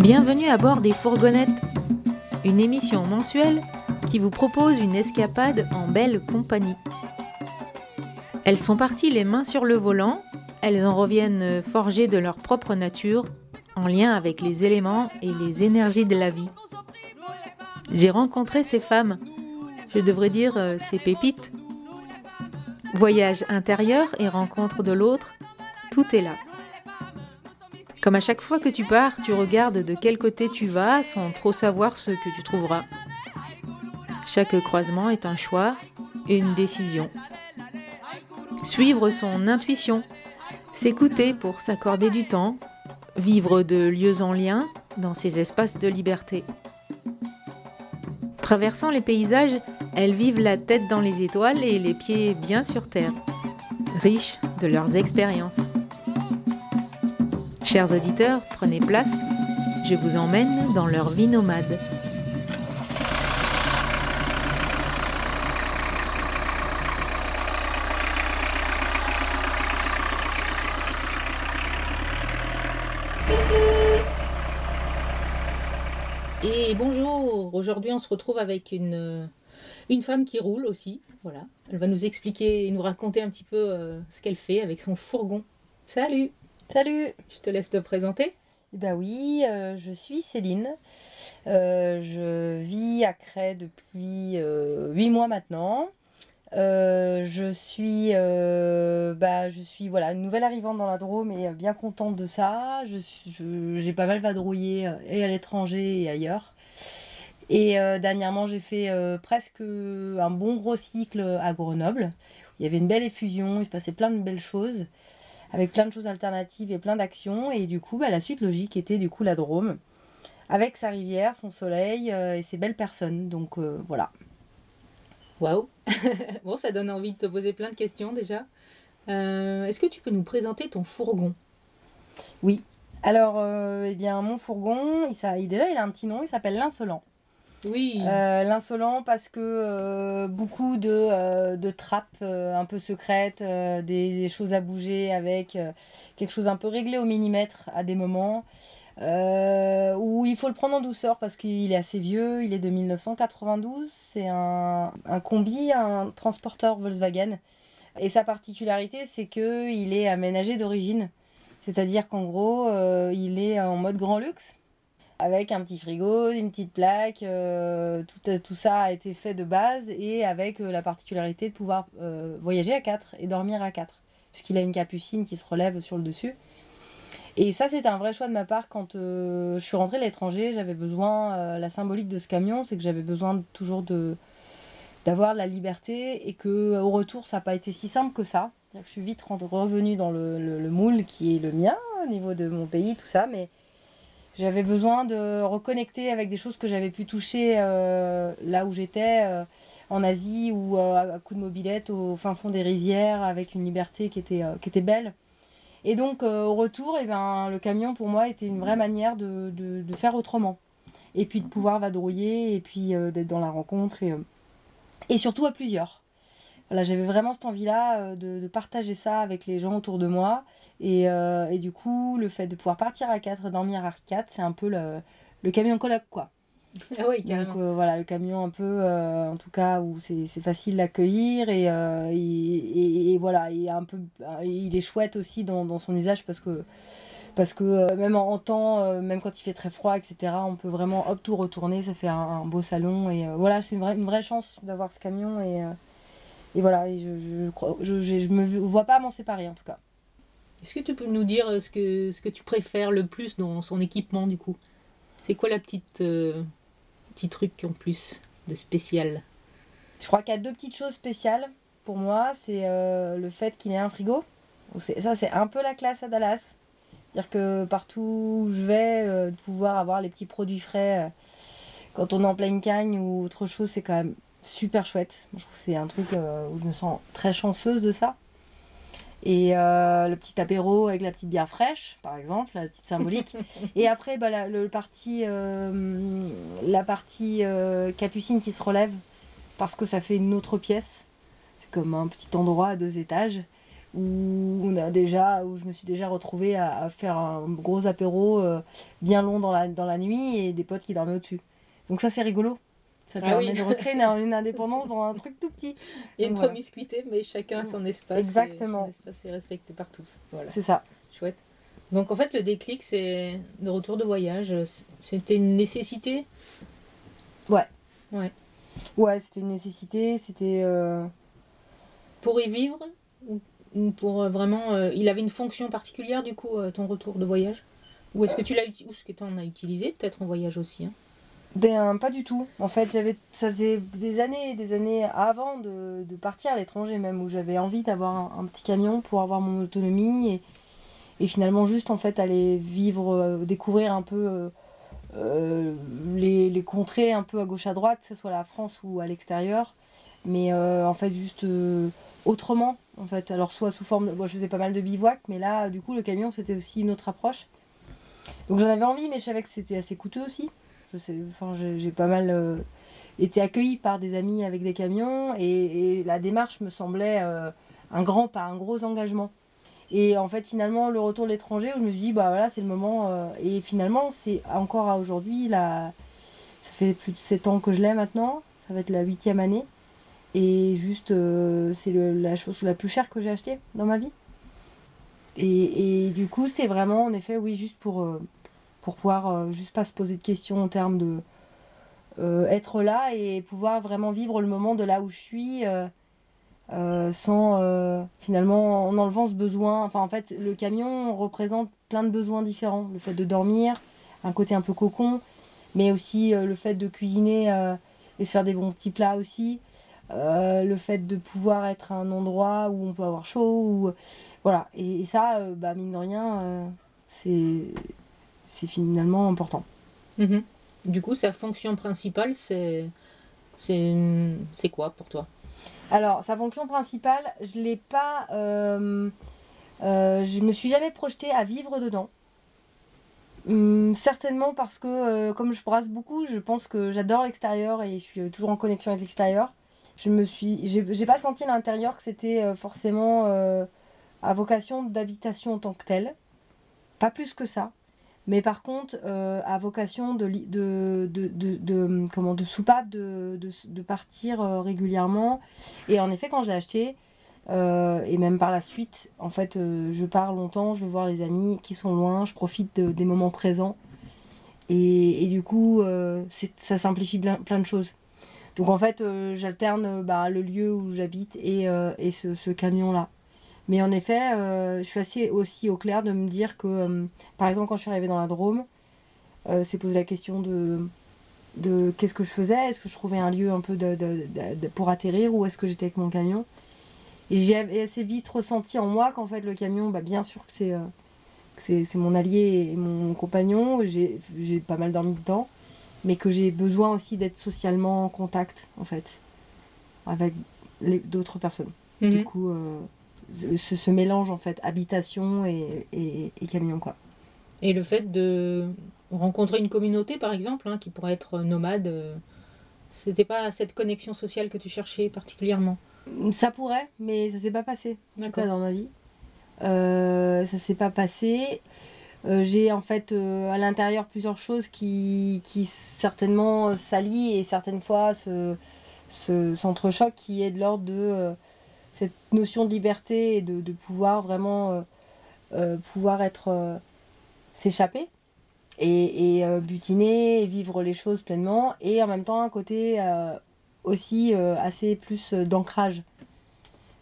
Bienvenue à bord des fourgonnettes, une émission mensuelle qui vous propose une escapade en belle compagnie. Elles sont parties les mains sur le volant, elles en reviennent forgées de leur propre nature, en lien avec les éléments et les énergies de la vie. J'ai rencontré ces femmes, je devrais dire euh, ces pépites. Voyage intérieur et rencontre de l'autre, tout est là. Comme à chaque fois que tu pars, tu regardes de quel côté tu vas sans trop savoir ce que tu trouveras. Chaque croisement est un choix et une décision. Suivre son intuition, s'écouter pour s'accorder du temps, vivre de lieux en lien dans ces espaces de liberté. Traversant les paysages, elles vivent la tête dans les étoiles et les pieds bien sur terre, riches de leurs expériences. Chers auditeurs, prenez place, je vous emmène dans leur vie nomade. Et bonjour, aujourd'hui on se retrouve avec une, une femme qui roule aussi. Voilà, elle va nous expliquer et nous raconter un petit peu euh, ce qu'elle fait avec son fourgon. Salut Salut Je te laisse te présenter. Bah oui, euh, je suis Céline. Euh, je vis à Cré depuis euh, 8 mois maintenant. Euh, je suis, bah, je suis voilà, une nouvelle arrivante dans la Drôme et bien contente de ça. Je, je- j'ai pas mal vadrouillé et à l'étranger et ailleurs. Et dernièrement, j'ai fait presque un bon gros cycle à Grenoble. Il y avait une belle effusion, il se passait plein de belles choses avec plein de choses alternatives et plein d'actions. Et du coup, bah, la suite logique était du coup la Drôme, avec sa rivière, son soleil euh, et ses belles personnes. Donc euh, voilà. Waouh Bon, ça donne envie de te poser plein de questions déjà. Euh, Est-ce que tu peux nous présenter ton fourgon? Oui. Alors, eh bien, mon fourgon, il, il- déjà, il a un petit nom, il s'appelle l'insolent. Oui. Euh, l'insolent parce que euh, beaucoup de, euh, de trappes un peu secrètes, des, choses à bouger avec quelque chose un peu réglé au millimètre à des moments, où il faut le prendre en douceur parce qu'il est assez vieux, il est de 1992, c'est un, un combi, un transporteur Volkswagen. Et sa particularité, c'est que il est aménagé d'origine. C'est-à-dire qu'en gros, il est en mode grand luxe avec un petit frigo, une petite plaque, euh, tout, tout ça a été fait de base et avec euh, la particularité de pouvoir euh, voyager à 4 et dormir à 4, puisqu'il a une capucine qui se relève sur le dessus. Et ça, c'était un vrai choix de ma part quand euh, je suis rentrée à l'étranger. J'avais besoin, euh, la symbolique de ce camion, c'est que j'avais besoin toujours d'avoir la liberté et que au retour, ça n'a pas été si simple que ça. Je suis vite revenue dans le, le- le moule qui est le mien au niveau de mon pays, tout ça, mais j'avais besoin de reconnecter avec des choses que j'avais pu toucher euh, là où j'étais, euh, en Asie, ou euh, à coup de mobilette au fin fond des rizières, avec une liberté qui était, qui était belle. Et donc, au retour, eh ben, le camion, pour moi, était une vraie manière de, de- de faire autrement. Et puis de pouvoir vadrouiller, et puis d'être dans la rencontre, et, et surtout à plusieurs. Voilà, j'avais vraiment cette envie-là euh, de, de partager ça avec les gens autour de moi. Et, euh, et du coup, le fait de pouvoir partir à 4 et dormir à 4, c'est un peu le, le camion coloc, quoi. ah oui, Donc carrément. euh, voilà, le camion un peu, euh, en tout cas, où c'est facile d'accueillir et, euh, et, et- et voilà, il est, un peu, il est chouette aussi dans, dans son usage parce que, parce que même en, en temps, même quand il fait très froid, etc., on peut vraiment hop tout retourner, ça fait un, un beau salon et voilà, c'est une vraie, une vraie chance d'avoir ce camion et, et voilà, et je, je, crois- je, je, je me vois pas m'en séparer en tout cas. Est-ce que tu peux nous dire euh, ce que, ce que tu préfères le plus dans son équipement du coup? C'est quoi la petite euh, petit truc en plus de spécial? Je crois qu'il y a deux petites choses spéciales pour moi. C'est euh, le fait qu'il ait un frigo. Ça, c'est un peu la classe à Dallas. C'est-à-dire que partout où je vais, euh, de pouvoir avoir les petits produits frais quand on est en pleine cagne ou autre chose, c'est quand même super chouette. Je trouve que c'est un truc euh, où je me sens très chanceuse de ça. Et euh, le petit apéro avec la petite bière fraîche, par exemple, la petite symbolique. Et après, bah, la, le parti, euh, la partie euh, capucine qui se relève parce que ça fait une autre pièce. C'est comme un petit endroit à deux étages où on a déjà, où je me suis déjà retrouvée à, faire un gros apéro bien long dans la, dans la nuit et des potes qui dormaient au-dessus. Donc ça, c'est rigolo. Ça ah permet de recréer une, indépendance dans un truc tout petit. Il y a une promiscuité, mais chacun a son espace. Exactement. Et son espace est respecté par tous. Voilà. C'est ça. Chouette. Donc en fait, le déclic, c'est de retour de voyage. C'était une nécessité? Ouais. Ouais. Ouais, c'était une nécessité. C'était. Euh, pour y vivre Ou pour euh, vraiment. Euh, il avait une fonction particulière, du coup, ton retour de voyage? Ou est-ce que tu l'as utilisé Ou ce que tu en as utilisé, peut-être en voyage aussi hein? Ben, pas du tout. En fait, j'avais, ça faisait des années et des années avant de, partir à l'étranger, même où j'avais envie d'avoir un, petit camion pour avoir mon autonomie et, et finalement juste en fait aller vivre, euh, découvrir un peu euh, euh, les, les, contrées un peu à gauche à droite, que ce soit la France ou à l'extérieur, mais en fait juste autrement. En fait, alors soit sous forme, moi je faisais pas mal de bivouac, mais là du coup le camion c'était aussi une autre approche. Donc j'en avais envie, mais je savais que c'était assez coûteux aussi. Je sais, enfin, j'ai pas mal euh, été accueillie par des amis avec des camions et, la démarche me semblait euh, un grand pas, un gros engagement. Et en fait, finalement, le retour de l'étranger, je me suis dit, bah voilà, c'est le moment. Euh, et finalement, c'est encore à aujourd'hui, ça fait plus de 7 ans que je l'ai maintenant, ça va être la huitième année. Et juste, c'est la chose la plus chère que j'ai achetée dans ma vie. Et, et du coup, c'est vraiment, en effet, oui, juste pour pour pouvoir euh, juste pas se poser de questions en termes de euh, être là et pouvoir vraiment vivre le moment de là où je suis euh, sans finalement en enlevant ce besoin. Enfin en fait le camion représente plein de besoins différents. Le fait de dormir, un côté un peu cocon, mais aussi le fait de cuisiner et se faire des bons petits plats aussi. le fait de pouvoir être à un endroit où on peut avoir chaud ou voilà et, ça bah mine de rien c'est c'est finalement important. Mhm. Du coup, sa fonction principale, c'est c'est quoi pour toi? Alors, sa fonction principale, je l'ai pas. Euh, euh, je me suis jamais projetée à vivre dedans. Hum, certainement parce que, euh, comme je brasse beaucoup, je pense que j'adore l'extérieur et je suis toujours en connexion avec l'extérieur. Je me suis, j'ai pas senti à l'intérieur que c'était forcément à vocation d'habitation en tant que telle. Pas plus que ça. Mais par contre, euh, à vocation de, de, de, de, comment, de soupape, de, de, partir euh, régulièrement. Et en effet, quand je l'ai acheté, euh, et même par la suite, en fait, je pars longtemps, je vais voir les amis qui sont loin, je profite des moments présents. Et, et du coup, ça simplifie plein, plein, de choses. Donc en fait, j'alterne bah, le lieu où j'habite et, et ce, ce camion-là. Mais en effet, euh, je suis assez aussi au clair de me dire que, euh, par exemple, quand je suis arrivée dans la Drôme, euh, c'est posé la question de, de qu'est-ce que je faisais, est-ce que je trouvais un lieu un peu de, pour atterrir ou est-ce que j'étais avec mon camion? Et j'ai assez vite ressenti en moi qu'en fait le camion, bah, bien sûr que c'est c'est mon allié et mon compagnon, j'ai pas mal dormi dedans, mais que j'ai besoin aussi d'être socialement en contact en fait avec d'autres personnes. Du mhm. coup, ce, mélange en fait habitation et, camion quoi. Et le fait de rencontrer une communauté par exemple hein, qui pourrait être nomade, euh, c'était pas cette connexion sociale que tu cherchais particulièrement? Ça pourrait, mais ça s'est pas passé en dans ma vie. Euh, ça s'est pas passé. Euh, j'ai en fait à l'intérieur plusieurs choses qui, qui certainement s'allient et certaines fois se, se, s'entrechoquent qui est de l'ordre de cette notion de liberté et de, pouvoir vraiment euh, euh, pouvoir être euh, s'échapper et, butiner et vivre les choses pleinement et en même temps un côté aussi assez plus d'ancrage.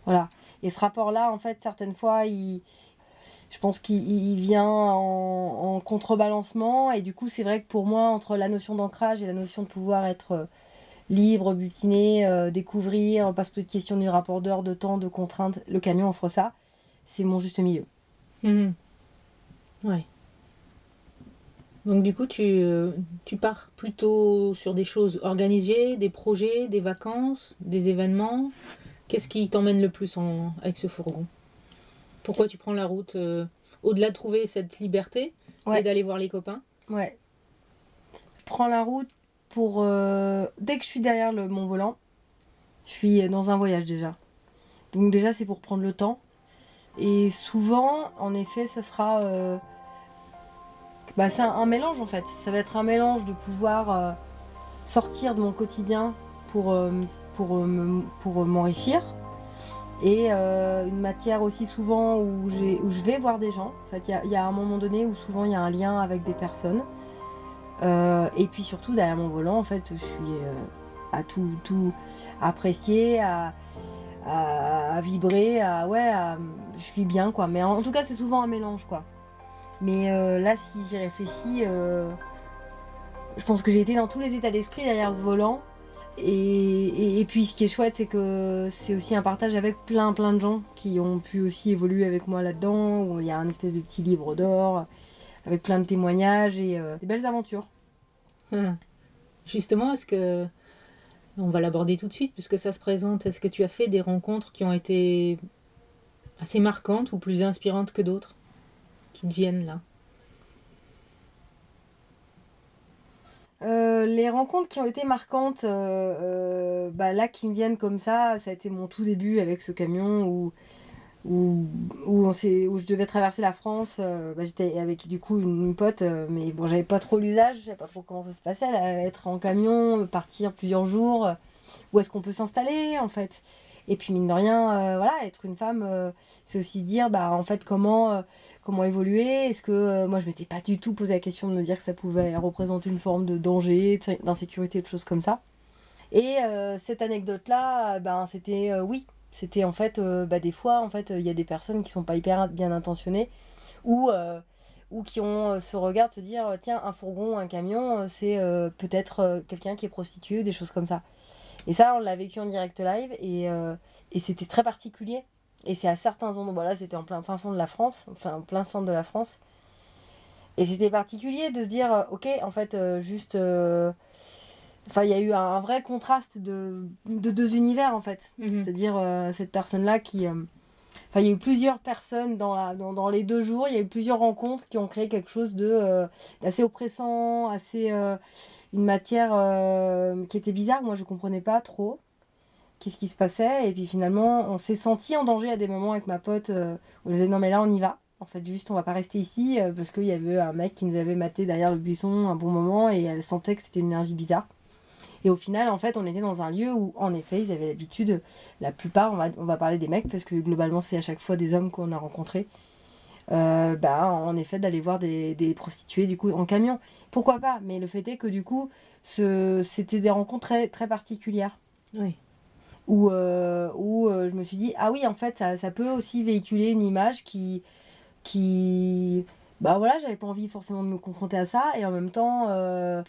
Voilà. Et ce rapport là en fait certaines fois il je pense qu'il vient en, en, contrebalancement et du coup c'est vrai que pour moi entre la notion d'ancrage et la notion de pouvoir être libre, butiner, euh, découvrir, pas se poser de questions du rapport d'heure, de temps, de contraintes. Le camion offre ça. C'est mon juste milieu. Mhm. Ouais. Donc du coup, tu, euh, tu pars plutôt sur des choses organisées, des projets, des vacances, des événements. Qu'est-ce qui t'emmène le plus en, avec ce fourgon? Pourquoi tu prends la route euh, au-delà de trouver cette liberté et d'aller voir les copains? Ouais. Je prends la route pour. Euh, dès que je suis derrière mon volant, je suis dans un voyage déjà. Donc, déjà, c'est pour prendre le temps. Et souvent, en effet, ça sera. Bah, c'est un, mélange en fait. Ça va être un mélange de pouvoir sortir de mon quotidien pour, pour, pour m'enrichir et euh, une matière aussi souvent où, où, je vais voir des gens. En fait, il y, a un moment donné où souvent il y a un lien avec des personnes. Euh, et puis surtout derrière mon volant, en fait, je suis euh, à tout, tout apprécier, à, vibrer, à ouais, je suis bien quoi. Mais en, tout cas, c'est souvent un mélange quoi. Mais là, si j'y réfléchis, je pense que j'ai été dans tous les états d'esprit derrière ce volant. Et, puis ce qui est chouette, c'est que c'est aussi un partage avec plein plein de gens qui ont pu aussi évoluer avec moi là-dedans, il y a un espèce de petit livre d'or avec plein de témoignages et euh, des belles aventures. Hum. Justement, est-ce que on va l'aborder tout de suite puisque ça se présente. Est-ce que tu as fait des rencontres qui ont été assez marquantes ou plus inspirantes que d'autres qui te viennent là? Euh, les rencontres qui ont été marquantes, euh, euh, bah, là qui me viennent comme ça, ça a été mon tout début avec ce camion où, où, où, on où je devais traverser la France. Bah, j'étais avec du coup une, pote, mais bon, j'avais pas trop l'usage, je pas trop comment ça se passait, être en camion, partir plusieurs jours, où est-ce qu'on peut s'installer en fait. Et puis mine de rien, voilà, être une femme, c'est aussi dire bah en fait comment comment évoluer Est-ce que euh, moi je m'étais pas du tout posé la question de me dire que ça pouvait représenter une forme de danger, d'insécurité, de choses comme ça. Et euh, cette anecdote-là, euh, ben c'était oui, c'était en fait bah, des fois en fait il y a des personnes qui sont pas hyper bien intentionnées ou ou qui ont ce regard de se dire tiens un fourgon, un camion, c'est peut-être quelqu'un qui est prostitué, des choses comme ça. Et ça on l'a vécu en direct live et, et c'était très particulier et c'est à certains endroits, voilà, c'était en plein fin fond de la France, enfin en plein centre de la France. Et c'était particulier de se dire, euh, ok, en fait, euh, juste. Euh, enfin, il y a eu un, vrai contraste de, de, deux univers, en fait. Mhm. C'est-à-dire cette personne-là qui. Enfin, il y a eu plusieurs personnes dans, la, dans, dans, les deux jours, il y a eu plusieurs rencontres qui ont créé quelque chose de d'assez oppressant, assez. une matière qui était bizarre, moi je comprenais pas trop qu'est-ce qui se passait. Et puis finalement, on s'est senti en danger à des moments avec ma pote. Euh, on disait non mais là on y va. En fait, juste on va pas rester ici euh, parce qu'il y avait un mec qui nous avait maté derrière le buisson un bon moment et elle sentait que c'était une énergie bizarre. Et au final, en fait, on était dans un lieu où, en effet, ils avaient l'habitude, la plupart, on va, on va parler des mecs, parce que globalement, c'est à chaque fois des hommes qu'on a rencontrés, euh, bah, en effet, d'aller voir des, des, prostituées, du coup, en camion. Pourquoi pas Mais le fait est que, du coup, ce, c'était des rencontres très, très particulières. Oui où, euh, où euh, je me suis dit, ah oui, en fait, ça, ça, peut aussi véhiculer une image qui. qui bah voilà, j'avais pas envie forcément de me confronter à ça, et en même temps, euh,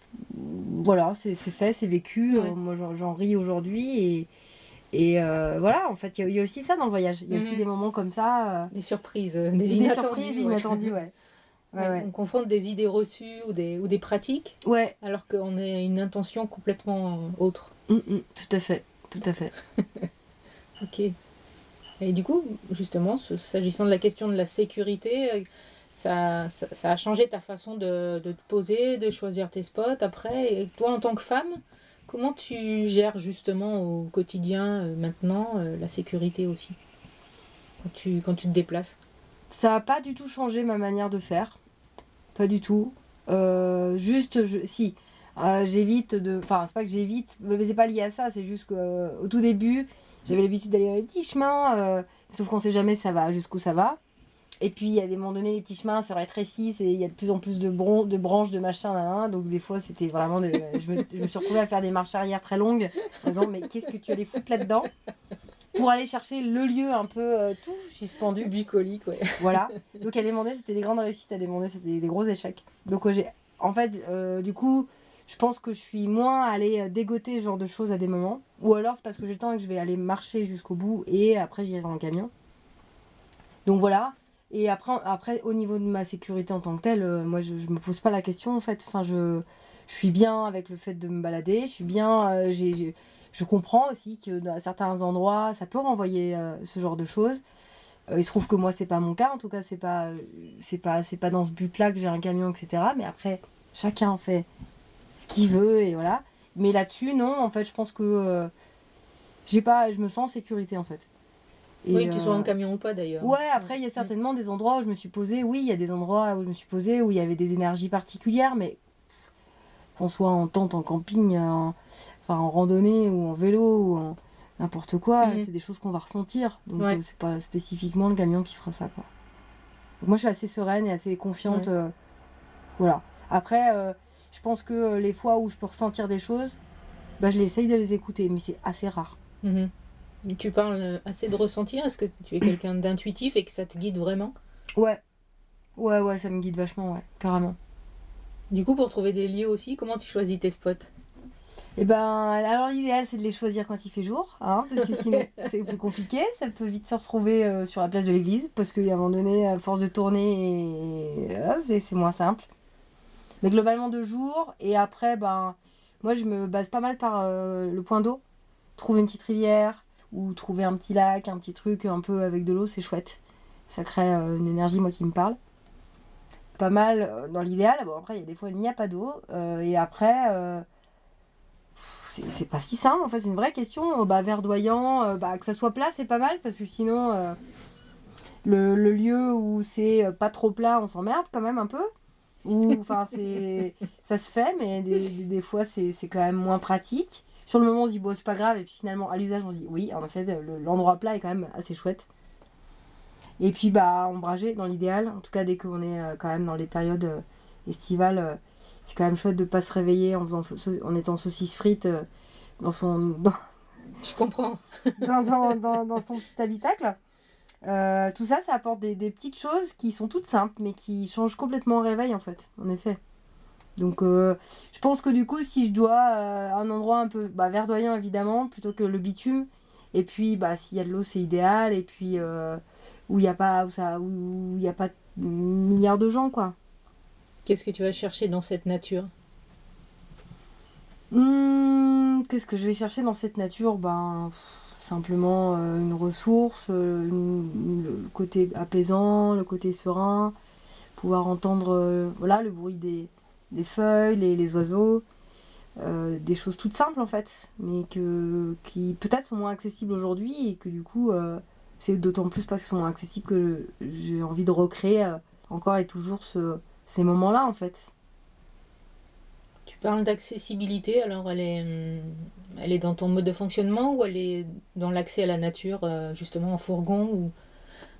voilà, c'est fait, c'est vécu, moi j'en ris aujourd'hui, et. Et voilà, en fait, il y, a aussi ça dans le voyage. Il y a aussi mhm. des moments comme ça. Des surprises, des, inattendues. surprises inattendues, ouais. On confronte des idées reçues ou des, ou des pratiques, ouais. alors qu'on a une intention complètement autre. Mm, mm, tout à fait. Tout à fait. ok. Et du coup, justement, s'agissant de la question de la sécurité, euh, ça, ça, a changé ta façon de, de, te poser, de choisir tes spots après. Et toi, en tant que femme, comment tu gères justement au quotidien euh, maintenant euh, la sécurité aussi? Quand tu, quand tu te déplaces? Ça n'a pas du tout changé ma manière de faire. Pas du tout. juste, je, si, euh, j'évite de. Enfin, c'est pas que j'évite, mais c'est pas lié à ça, c'est juste qu'au euh, tout début, j'avais l'habitude d'aller dans les petits chemins, euh, sauf qu'on sait jamais ça va, jusqu'où ça va. Et puis, il y a des moments donnés, les petits chemins se rétrécissent et il y a de plus en plus de, de branches, de machin, donc des fois, c'était vraiment. De... je, me, je, me, suis retrouvée à faire des marches arrière très longues, en disant, mais qu'est-ce que tu allais foutre là-dedans Pour aller chercher le lieu un peu tout suspendu. Bucolique, ouais. Voilà. Donc, à des moments c'était des grandes réussites, à des moments c'était des gros échecs. Donc, j'ai. En fait, du coup, je pense que je suis moins allée euh, dégoter ce genre de choses à des moments. Ou alors c'est parce que j'ai le temps et que je vais aller marcher jusqu'au bout et après j'irai en camion. Donc voilà. Et après, au niveau de ma sécurité en tant que telle, euh, moi je, ne me pose pas la question en fait. Je, je suis bien avec le fait de me balader. Je suis bien. Euh, je comprends aussi que dans certains endroits, ça peut renvoyer ce genre de choses. il se trouve que moi, c'est pas mon cas. En tout cas, c'est pas, pas, pas dans ce but-là que j'ai un camion, etc. Mais après, chacun fait qui veut et voilà. Mais là-dessus, non, en fait, je pense que euh, j'ai pas, je me sens en sécurité en fait. Oui, tu sois en camion ou pas d'ailleurs. Ouais, après, il y a certainement des endroits où je me suis posée, oui, il y a des endroits où je me suis posée où il y avait des énergies particulières, mais qu'on soit en tente, en camping, en, enfin, en randonnée ou en vélo ou en n'importe quoi, mhm. c'est des choses qu'on va ressentir. Donc, c'est pas spécifiquement le camion qui fera ça, quoi. moi, je suis assez sereine et assez confiante. voilà. Après, je pense que les fois où je peux ressentir des choses, bah, je l'essaye de les écouter, mais c'est assez rare. Mhm. Tu parles assez de ressentir? Est-ce que tu es quelqu'un d'intuitif et que ça te guide vraiment? Ouais. Ouais, ouais, ça me guide vachement, ouais, carrément. Du coup, pour trouver des lieux aussi, comment tu choisis tes spots? Eh ben, alors l'idéal, c'est de les choisir quand il fait jour, hein, parce que sinon, c'est plus compliqué. Ça peut vite se retrouver euh, sur la place de l'église, parce qu'à un moment donné, à force de tourner, c'est moins simple. Mais globalement, de jour, et après, ben moi, je me base pas mal par euh, le point d'eau. Trouver une petite rivière ou trouver un petit lac, un petit truc un peu avec de l'eau, c'est chouette. Ça crée euh, une énergie, moi, qui me parle. Pas mal euh, dans l'idéal. Bon, après, il y a des fois, il n'y a pas d'eau. et après, c'est pas si simple. En fait, c'est une vraie question. Bah, verdoyant, bah, que ça soit plat, c'est pas mal parce que sinon, le, le, lieu où c'est pas trop plat, on s'emmerde quand même un peu. Ou enfin c'est ça se fait, mais des, des fois c'est quand même moins pratique. Sur le moment on se dit bon c'est pas grave et puis finalement à l'usage on se dit oui en fait l'endroit plat est quand même assez chouette. Et puis bah ombragé dans l'idéal, en tout cas dès qu'on est euh, quand même dans les périodes euh, estivales, euh, c'est quand même chouette de pas se réveiller en faisant en étant saucisse frite dans son je comprends dans, dans, dans, dans son petit habitacle. Euh, tout ça, ça apporte des, petites choses qui sont toutes simples, mais qui changent complètement le réveil, en fait, en effet. Donc, euh, je pense que du coup, si je dois euh, un endroit un peu bah, verdoyant, évidemment, plutôt que le bitume, et puis, bah, s'il y a de l'eau, c'est idéal, et puis, où il n'y a pas, où ça, où il a pas milliards de gens, quoi. Qu'est-ce que tu vas chercher dans cette nature? Hmm, Qu'est-ce que je vais chercher dans cette nature? Ben simplement euh, une ressource, euh, le côté apaisant, le côté serein, pouvoir entendre euh, voilà, le bruit des, feuilles, les, oiseaux, des choses toutes simples en fait, mais que, qui peut-être sont moins accessibles aujourd'hui et que du coup c'est d'autant plus parce qu'ils sont moins accessibles que j'ai envie de recréer encore et toujours ces moments-là en fait. Tu parles d'accessibilité, alors elle est, hum, elle est dans ton mode de fonctionnement ou elle est dans l'accès à la nature, euh, justement en fourgon ou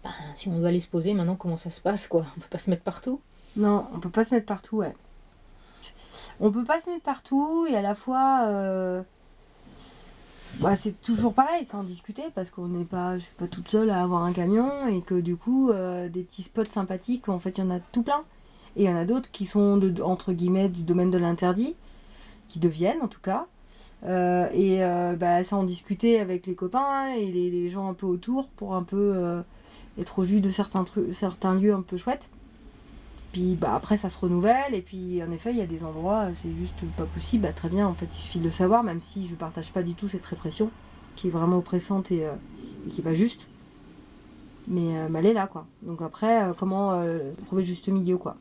ben, si on doit aller se poser maintenant, comment ça se passe quoi? On peut pas se mettre partout? Non, on peut pas se mettre partout, ouais. On peut pas se mettre partout et à la fois, euh, bah, c'est toujours pareil, en discuter parce qu'on n'est pas, je suis pas toute seule à avoir un camion et que du coup, euh, des petits spots sympathiques, en fait, il y en a tout plein. Et il y en a d'autres qui sont, de, entre guillemets, du domaine de l'interdit, qui deviennent en tout cas. Euh, et euh, bah, en discuter avec les copains et les, gens un peu autour pour un peu être au jus de certains, trucs, certains lieux un peu chouettes. Puis bah, après ça se renouvelle et puis en effet il y a des endroits c'est juste pas possible. Bah, très bien en fait il suffit de le savoir même si je partage pas du tout cette répression qui est vraiment oppressante et, qui est pas juste. Mais, elle est là quoi. Donc après comment trouver le juste milieu quoi.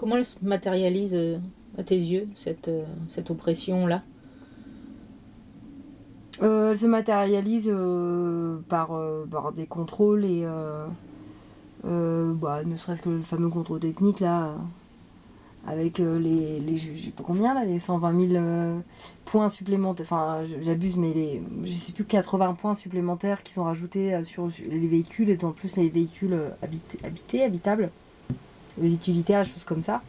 Comment elle se matérialise euh, à tes yeux, cette, euh, cette oppression-là? Euh, Elle se matérialise par, par, des contrôles et bah, ne serait-ce que le fameux contrôle technique là, avec les, les sais pas combien là, les 120 000 points supplémentaires, enfin j'abuse mais les, je sais plus 80 points supplémentaires qui sont rajoutés sur les véhicules et en plus les véhicules habités habitables les utilitaires, des choses comme ça.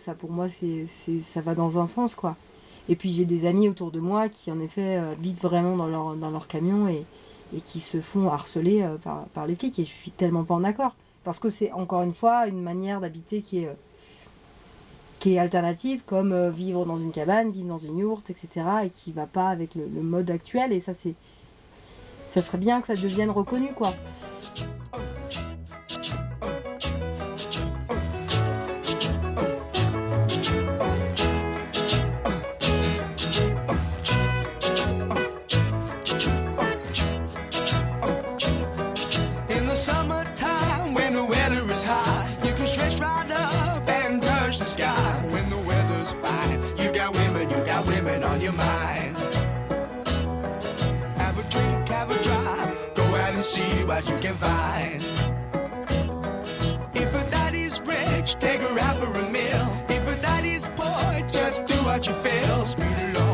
Ça pour moi, c'est, ça va dans un sens quoi. Et puis j'ai des amis autour de moi qui en effet euh, habitent vraiment dans leur, dans leur camion et, et qui se font harceler euh, par, par, les flics et je suis tellement pas en accord. Parce que c'est encore une fois une manière d'habiter qui est, euh, qui est alternative, comme vivre dans une cabane, vivre dans une yourte, etc. et qui va pas avec le, le mode actuel. Et ça, c'est, ça serait bien que ça devienne reconnu quoi. on your mind. Have a drink, have a drive, go out and see what you can find. If a daddy's rich, take her out for a meal. If a daddy's poor, just do what you feel. Speed along.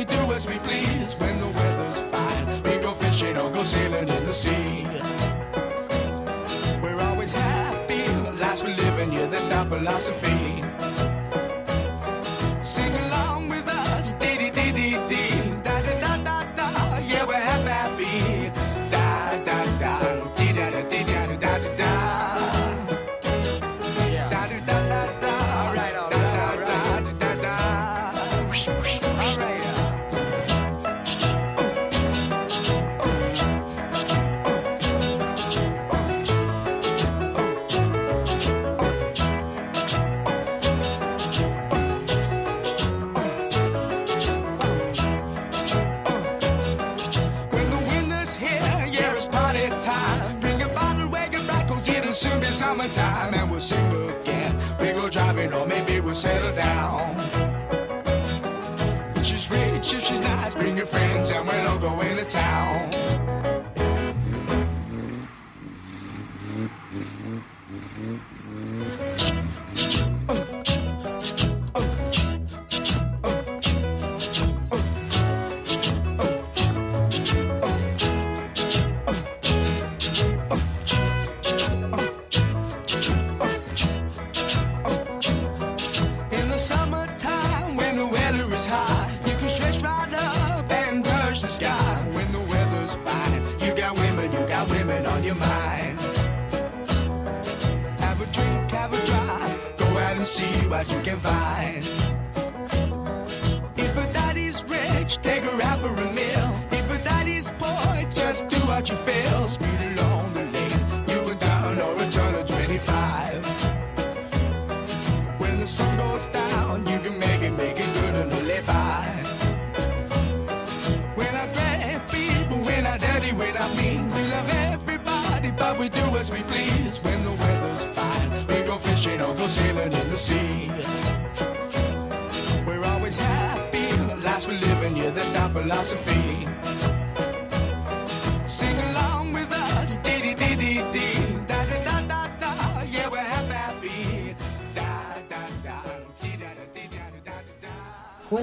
We do as we please. When the weather's fine, we go fishing or go sailing in the sea. We're always happy, last we're living, yeah, that's our philosophy. We'll settle down. She's rich, if she's nice, bring your friends, and we'll all go into town.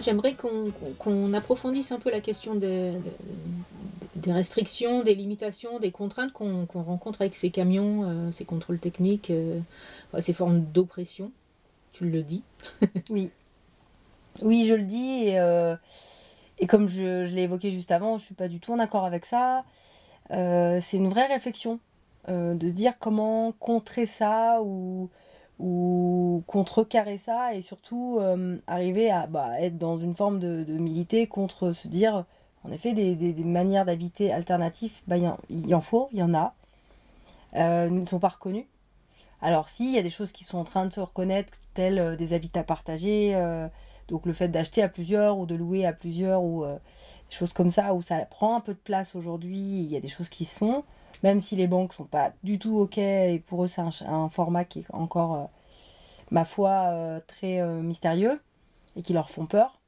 J'aimerais qu'on approfondisse un peu la question de- de- des restrictions, des limitations, des contraintes qu'on rencontre avec ces camions, euh, ces contrôles techniques, euh, ces formes d'oppression. Tu le dis. Oui. Oui, je le dis. Et, euh, et comme je, je l'ai évoqué juste avant, je suis pas du tout en accord avec ça. C'est une vraie réflexion de se dire comment contrer ça ou, ou contrecarrer ça et surtout euh, arriver à bah, être dans une forme de, de militer contre se dire en effet des, des- manières d'habiter alternatives, bah, il y y en faut, il y en a. Euh, ne sont pas reconnues. Alors si, il y a des choses qui sont en train de se reconnaître, telles euh, des habitats partagés, euh, donc le fait d'acheter à plusieurs ou de louer à plusieurs ou des choses comme ça, où ça prend un peu de place aujourd'hui, il y a des choses qui se font, même si les banques sont pas du tout OK, et pour eux c'est un, format qui est encore, euh, ma foi, euh, très euh, mystérieux, et qui leur font peur.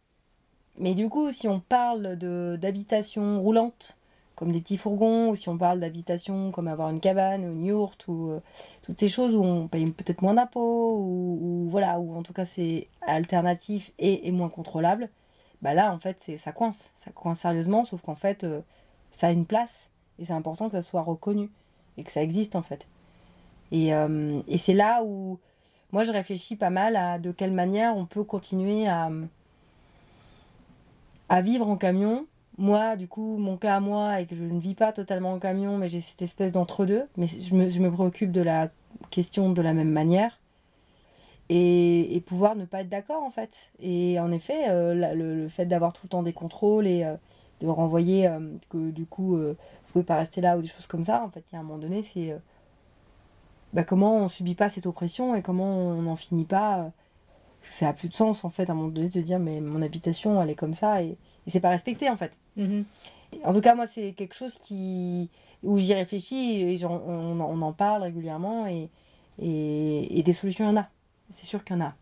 Mais du coup, si on parle d'habitation roulante, comme des petits fourgons, ou si on parle d'habitation comme avoir une cabane, ou une yourte, ou toutes ces choses où on paye peut-être moins d'impôts, ou, voilà, ou en tout cas c'est alternatif et, moins contrôlable, bah là en fait ça coince, ça coince sérieusement, sauf qu'en fait ça a une place et c'est important que ça soit reconnu et que ça existe en fait. Et, euh, et c'est là où moi je réfléchis pas mal à de quelle manière on peut continuer à, à vivre en camion. Moi, du coup, mon cas à moi, et que je ne vis pas totalement en camion, mais j'ai cette espèce d'entre-deux, mais je me, je me préoccupe de la question de la même manière. Et, et pouvoir ne pas être d'accord, en fait. Et en effet, euh, le, le fait d'avoir tout le temps des contrôles et euh, de renvoyer euh, que du coup, euh, vous pouvez pas rester là ou des choses comme ça, en fait, il y a un moment donné, c'est euh, bah, comment on subit pas cette oppression et comment on n'en finit pas. ça a plus de sens, en fait, à un moment donné, de dire, mais mon habitation, elle est comme ça et, et c'est pas respecté, en fait. En tout cas, moi, c'est quelque chose qui où j'y réfléchis, et j'en- on, en- on en parle régulièrement, et, et, et des solutions, il y en a. C'est sûr qu'il y en a.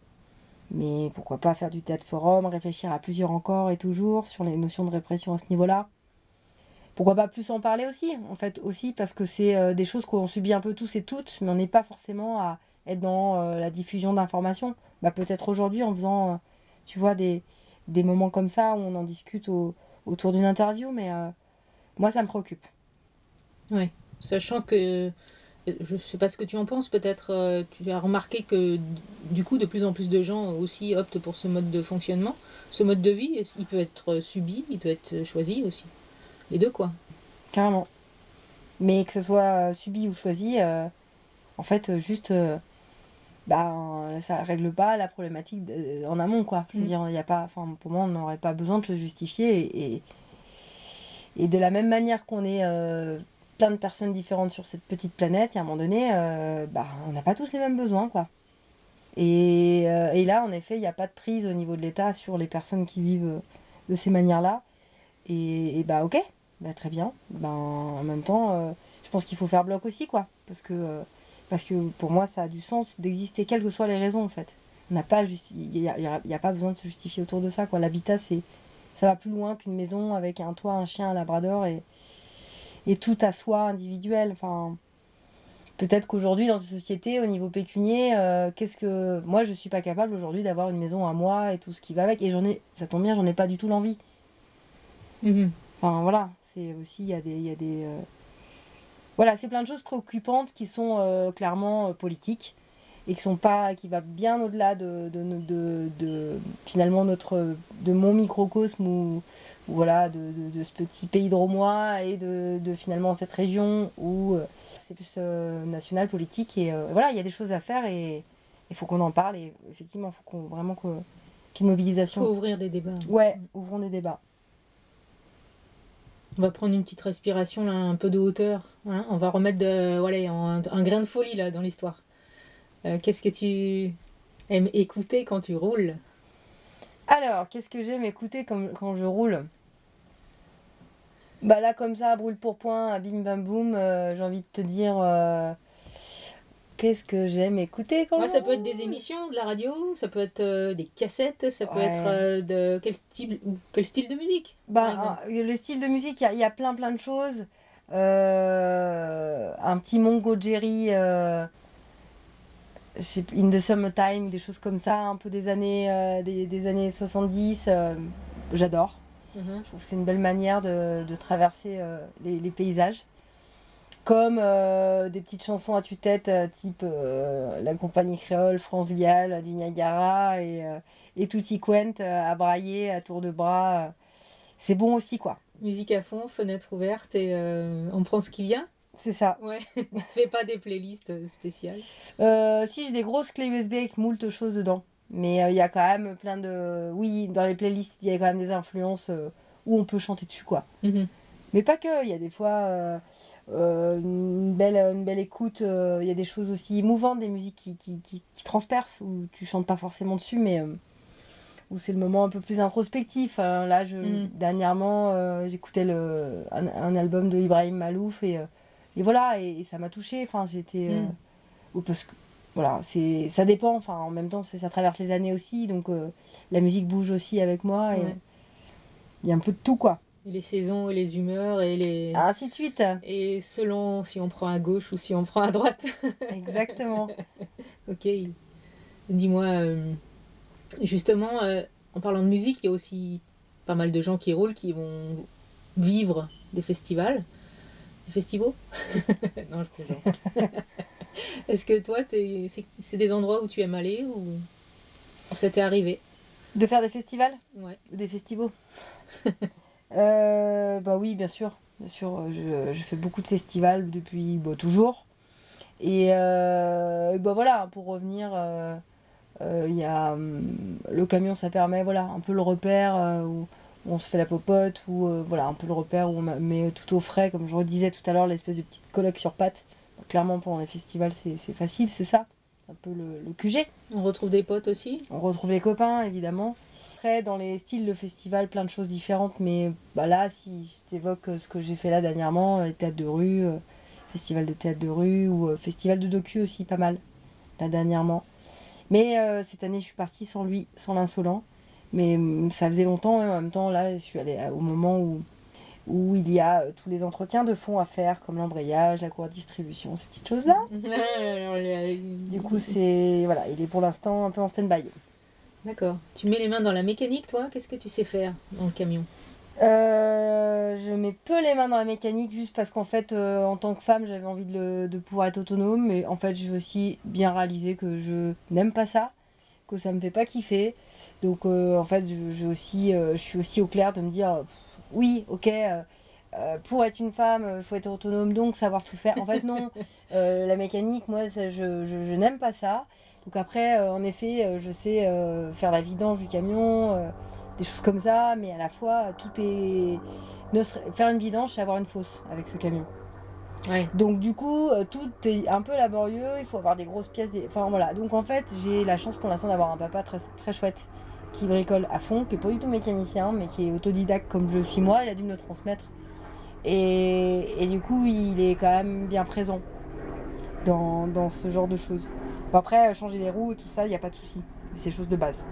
Mais pourquoi pas faire du théâtre forum, réfléchir à plusieurs encore et toujours sur les notions de répression à ce niveau-là. Pourquoi pas plus en parler aussi, en fait, aussi parce que c'est euh, des choses qu'on subit un peu tous et toutes, mais on n'est pas forcément à être dans euh, la diffusion d'informations. Bah, peut-être aujourd'hui en faisant, euh, tu vois, des, des moments comme ça où on en discute au- autour d'une interview, mais moi ça me préoccupe. Sachant que, je sais pas ce que tu en penses, peut-être euh, tu as remarqué que du coup de plus en plus de gens aussi optent pour ce mode de fonctionnement. Ce mode de vie, il peut être subi, il peut être choisi aussi. Les deux quoi? Carrément. Mais que ce soit euh, subi ou choisi, euh, en fait, euh, juste, euh, bah, euh, ça règle pas la problématique de- en amont, quoi. Je veux Mm. dire, il a pas, enfin, pour moi, on n'aurait pas besoin de se justifier. Et, et, et de la même manière qu'on est euh, plein de personnes différentes sur cette petite planète, à un moment donné, euh, bah, on n'a pas tous les mêmes besoins, quoi. Et, euh, et là, en effet, il n'y a pas de prise au niveau de l'État sur les personnes qui vivent euh, de ces manières-là. Et, et bah, ok, bah, très bien. Ben, en même temps, je pense qu'il faut faire bloc aussi, quoi. Parce que, parce que pour moi, ça a du sens d'exister, quelles que soient les raisons, en fait. Il n'y a, a- a pas besoin de se justifier autour de ça. L'habitat, ça va plus loin qu'une maison avec un toit, un chien, un labrador et, et tout à soi individuel. Enfin, peut-être qu'aujourd'hui, dans cette société, au niveau pécunier, euh, qu'est-ce que. Moi, je suis pas capable aujourd'hui d'avoir une maison à moi et tout ce qui va avec. Et j'en ai, ça tombe bien, j'en ai pas du tout l'envie. Mhm. Enfin voilà, c'est aussi, il y a des. il Y a des euh, Voilà, c'est plein de choses préoccupantes qui sont euh, clairement politiques et qui sont pas qui va bien au-delà de, de, de, de- de, finalement notre de mon microcosme ou, voilà de, ce petit pays dromois et de, finalement cette région où euh, c'est plus euh, national politique et euh, voilà il y a des choses à faire et il faut qu'on en parle et effectivement il faut qu'on vraiment ait une mobilisation Faut ouvrir des débats. ouais ouvrons des débats On va prendre une petite respiration là, un peu de hauteur. hein. On va remettre de, voilà, un, un grain de folie là dans l'histoire. Euh, Qu'est-ce que tu aimes écouter quand tu roules? Alors, qu'est-ce que j'aime écouter quand, quand je roule? Bah là, comme ça, brûle pour point, à bim bam boum, euh, j'ai envie de te dire. euh, qu'est-ce que j'aime écouter quand Ouais, je ça peut être des émissions, de la radio, ça peut être euh, des cassettes, ça peut Ouais. être euh, de quel style, ou quel style de musique par Bah, le style de musique, il y a, il y a plein plein de choses. Euh, un petit Mongo Jerry, euh, je sais plus, In the Summertime, des choses comme ça, un peu des années, euh, des, des années 70. euh, J'adore. Mhm. Je trouve que c'est une belle manière de, de traverser euh, les, les paysages. Comme des petites chansons à tue-tête, type La compagnie créole, France Gall, du Niagara et, et Tutti Quent à brailler à tour de bras. C'est bon aussi, quoi. Musique à fond, fenêtre ouverte et on prend ce qui vient. C'est ça. Ouais, tu te fais pas des playlists euh, spéciales. Euh, si j'ai des grosses clés USB avec moult choses dedans. Mais euh, il y a quand même plein de. Oui, dans les playlists, il y a quand même des influences euh, où on peut chanter dessus, quoi. Mhm. Mais pas que, il y a des fois euh, euh, une, belle, une belle écoute, euh, il y a des choses aussi émouvantes, des musiques qui, qui, qui, qui transpercent, où tu chantes pas forcément dessus, mais euh, où c'est le moment un peu plus introspectif. hein. là, je, Mhm. dernièrement, euh, j'écoutais le, un, un album de Ibrahim Malouf, et, euh, et voilà, et, et ça m'a touché. Enfin, j'étais. euh, ou parce que. Voilà, c'est, ça dépend, enfin, en même temps, c'est, ça traverse les années aussi, donc euh, la musique bouge aussi avec moi, et Ouais. il y a un peu de tout, quoi. Et les saisons et les humeurs et les. Ainsi de suite. Et selon si on prend à gauche ou si on prend à droite. Exactement. ok. Dis-moi, euh, justement, euh, en parlant de musique, il y a aussi pas mal de gens qui roulent qui vont vivre des festivals. Des festivals? Non, je plaisante. Est-ce que toi, c'est des endroits où tu aimes aller ou, ou ça t'est arrivé? De faire des festivals? Ouais. ou des festivals Euh, Bah oui, bien sûr. Bien sûr, euh, je, je fais beaucoup de festivals depuis bah, toujours. Et euh, et bah voilà, pour revenir, euh, euh, il y a hum, le camion, ça permet voilà un peu le repère euh, où, où on se fait la popote, ou euh, voilà un peu le repère où on met tout au frais, comme je redisais tout à l'heure, l'espèce de petite colloque sur pattes. Clairement, pendant les festivals, c'est facile, c'est ça, un peu le, le QG. On retrouve des potes aussi On retrouve les copains, évidemment. Après, dans les styles de festival, plein de choses différentes. Mais bah là, si je t'évoque ce que j'ai fait là dernièrement, les théâtres de rue, euh, festival de théâtre de rue ou euh, festival de docu aussi, pas mal, là dernièrement. Mais euh, cette année, je suis partie sans lui, sans l'insolent. Mais hum, ça faisait longtemps, et en même temps, là, je suis allée à- au moment où, où il y a euh, tous les entretiens de fond à faire, comme l'embrayage, la cour de distribution, ces petites choses-là. Du coup, c'est. Voilà, il est pour l'instant un peu en stand-by. D'accord. Tu mets les mains dans la mécanique, toi? Qu'est-ce que tu sais faire dans le camion? Euh, je mets peu les mains dans la mécanique juste parce qu'en fait, euh, en tant que femme, j'avais envie de, le- de pouvoir être autonome. Mais en fait, veux aussi bien réaliser que je n'aime pas ça, que ça me fait pas kiffer. Donc, euh, en fait, je, je aussi, euh, je suis aussi au clair de me dire oui, ok, euh, pour être une femme, il faut être autonome, donc savoir tout faire. En fait, non. Euh, la mécanique, moi, ça, je, je- je n'aime pas ça. Donc, après, en effet, je sais faire la vidange du camion. des choses comme ça, mais à la fois tout est. ne serait- Faire une vidange, c'est avoir une fosse avec ce camion. Ouais. Donc du coup, tout est un peu laborieux, il faut avoir des grosses pièces. des- Enfin voilà, donc en fait, j'ai la chance pour l'instant d'avoir un papa très, très chouette qui bricole à fond, qui est pas du tout mécanicien, mais qui est autodidacte comme je suis moi, il a dû me le transmettre. Et, du coup, il est quand même bien présent dans, dans ce genre de choses. Après, changer les roues et tout ça, il n'y a pas de souci. C'est choses de base.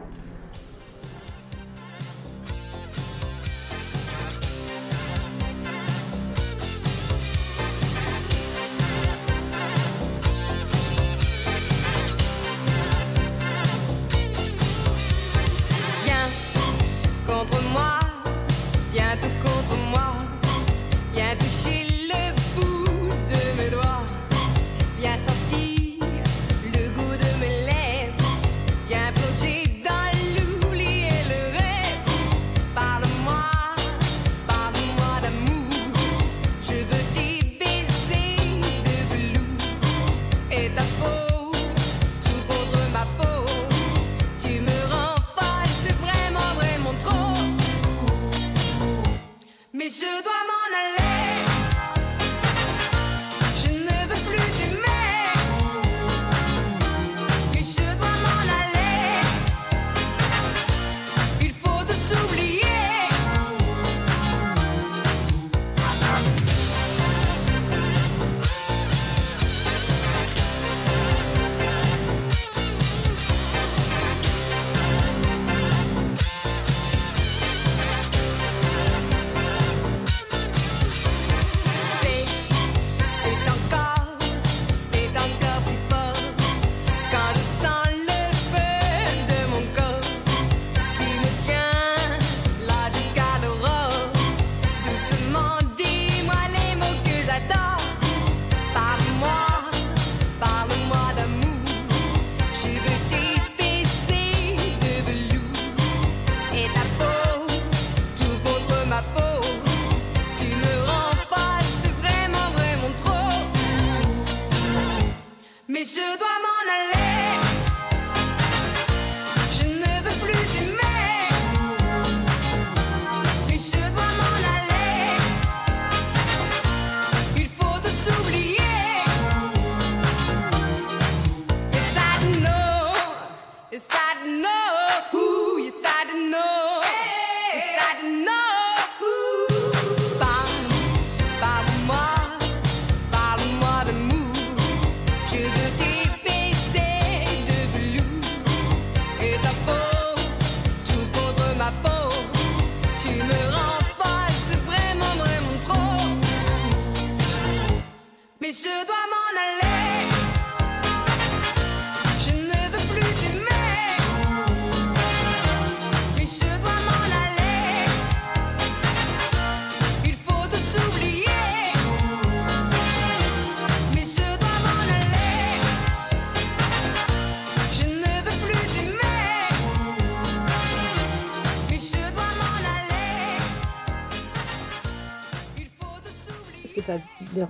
Je dois m'en aller.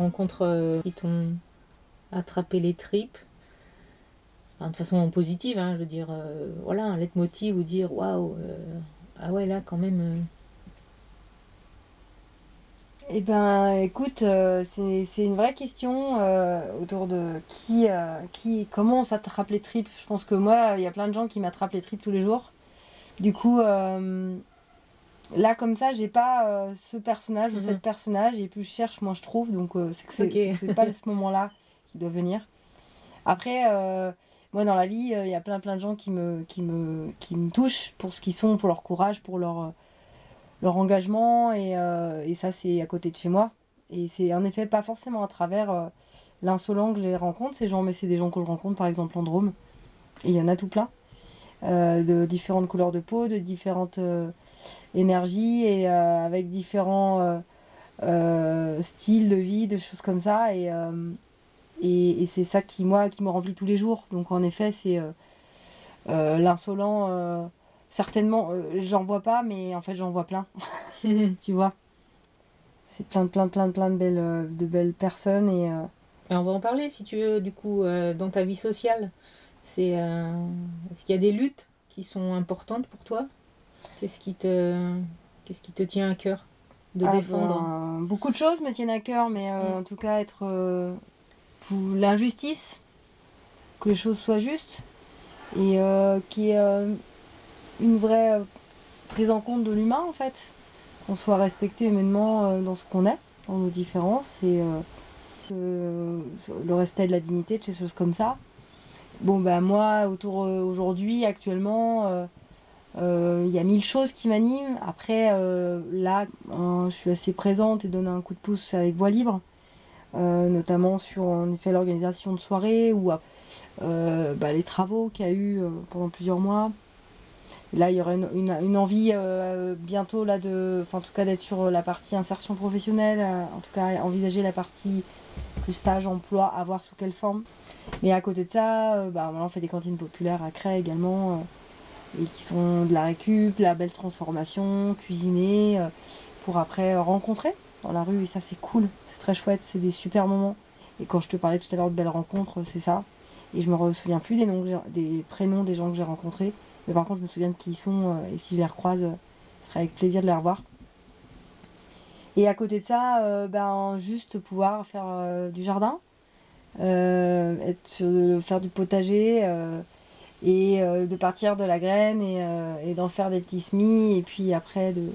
Rencontres euh, qui t'ont attrapé les tripes De façon positive, hein, je veux dire, euh, voilà, un leitmotiv ou dire waouh, euh, ah ouais, là quand même. euh, Eh ben, écoute, c'est une vraie question autour de qui, qui, comment s'attrape les tripes. Je pense que moi, il y a plein de gens qui m'attrapent les tripes tous les jours. Du coup, là comme ça, j'ai pas euh, ce personnage ou Mhm. cette personnage et plus je cherche, moins je trouve. Donc euh, c'est que c'est Ok. c'est que c'est pas ce moment-là qui doit venir. Après, euh, moi dans la vie, il y a plein plein de gens qui me, qui me, qui me touchent pour ce qu'ils sont, pour leur courage, pour leur, leur engagement et, et ça c'est à côté de chez moi. Et c'est en effet pas forcément à travers l'insolent que je les rencontre, ces gens, mais c'est des gens que je rencontre par exemple en Drôme. Et il y en a tout plein. De différentes couleurs de peau, de différentes énergies et euh, avec différents euh, euh, styles de vie, de choses comme ça. Et, et, et c'est ça qui, moi, qui me remplit tous les jours. Donc en effet, c'est l'insolent. certainement, euh, j'en vois pas, mais en fait, j'en vois plein. tu vois? C'est plein, plein, plein, plein de belles, de belles personnes. Et, euh, Et on va en parler si tu veux, du coup, euh, dans ta vie sociale. C'est, Est-ce qu'il y a des luttes qui sont importantes pour toi? Qu'est-ce qui, te... Qu'est-ce qui te tient à cœur de Ah défendre ben, Beaucoup de choses me tiennent à cœur, mais euh, Mm. en tout cas, être euh, pour l'injustice, que les choses soient justes, et euh, qu'il y ait euh, une vraie euh, prise en compte de l'humain, en fait. Qu'on soit respecté humainement euh, dans ce qu'on est, dans nos différences, et euh, le respect de la dignité, de ces choses comme ça. Bon, ben moi, autour euh, aujourd'hui, actuellement, euh, euh, il y a mille choses qui m'animent. Après, euh, là, euh, je suis assez présente et donne un coup de pouce avec Voix Libre, euh, notamment sur en effet l'organisation de soirées ou euh, bah, les travaux qu'il y a eu euh, pendant plusieurs mois. Là, il y aurait une, envie euh, bientôt là de, en tout cas d'être sur la partie insertion professionnelle, euh, en tout cas envisager la partie plus stage, emploi, à voir sous quelle forme. Mais à côté de ça, euh, bah, on fait des cantines populaires à Cray également. Et qui sont de la récup, la belle transformation, cuisiner, euh, pour après rencontrer dans la rue. Et ça, c'est cool, c'est très chouette, c'est des super moments. Et quand je te parlais tout à l'heure de belles rencontres, c'est ça. Et je me souviens plus des, noms des prénoms des gens que j'ai rencontrés. Mais par contre, je me souviens de qui ils sont. euh, et si je les recroise, euh, ce serait avec plaisir de les revoir. Et à côté de ça, ben, juste pouvoir faire du jardin, faire du potager. Et euh, de partir de la graine et, euh, et d'en faire des petits semis et puis après de,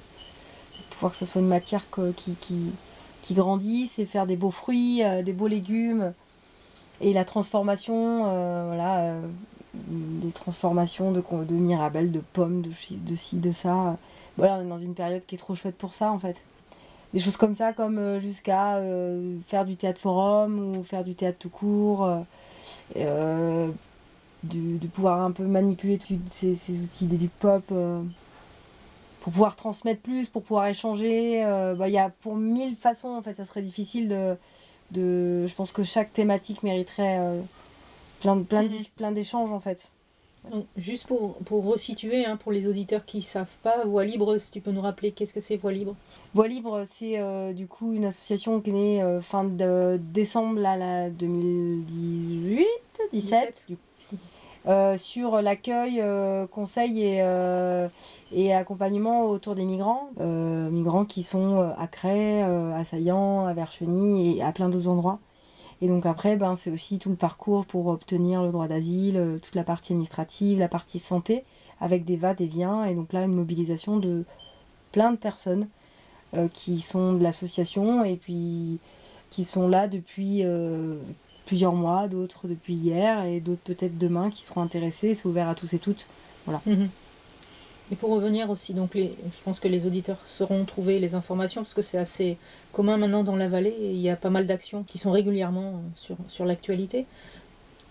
pouvoir que ce soit une matière qui, qui, qui grandisse et faire des beaux fruits, euh, des beaux légumes et la transformation, voilà, des transformations de, de mirabelles, de pommes, de, de ci, de ça. Voilà, on est dans une période qui est trop chouette pour ça en fait. Des choses comme ça, comme jusqu'à faire du théâtre forum ou faire du théâtre tout court. De, de pouvoir un peu manipuler ces, ces outils d'éduc pop euh, pour pouvoir transmettre plus, pour pouvoir échanger. euh, bah, Il y a pour mille façons, en fait, ça serait difficile de. de je pense que chaque thématique mériterait euh, plein, de- plein, de- Mhm. plein d'échanges, en fait. Donc, Juste pour, pour resituer, hein, pour les auditeurs qui ne savent pas, Voix Libre, si tu peux nous rappeler qu'est-ce que c'est Voix Libre? Voix Libre, c'est euh, du coup une association qui est née euh, fin de décembre là, là, 2018, 17, 17. du coup. Euh, sur l'accueil, euh, conseil et, euh, et accompagnement autour des migrants. Migrants qui sont à Cray, à Saillant, à Vercheny et à plein d'autres endroits. Et donc après, ben, c'est aussi tout le parcours pour obtenir le droit d'asile, toute la partie administrative, la partie santé, avec des va, des viens. Et donc là, une mobilisation de plein de personnes qui sont de l'association et puis qui sont là depuis plusieurs mois, d'autres depuis hier et d'autres peut-être demain qui seront intéressés. C'est ouvert à tous et toutes. Mhm. Et pour revenir aussi, donc je pense que les auditeurs sauront trouver les informations parce que c'est assez commun maintenant dans la vallée et il y a pas mal d'actions qui sont régulièrement sur, sur l'actualité.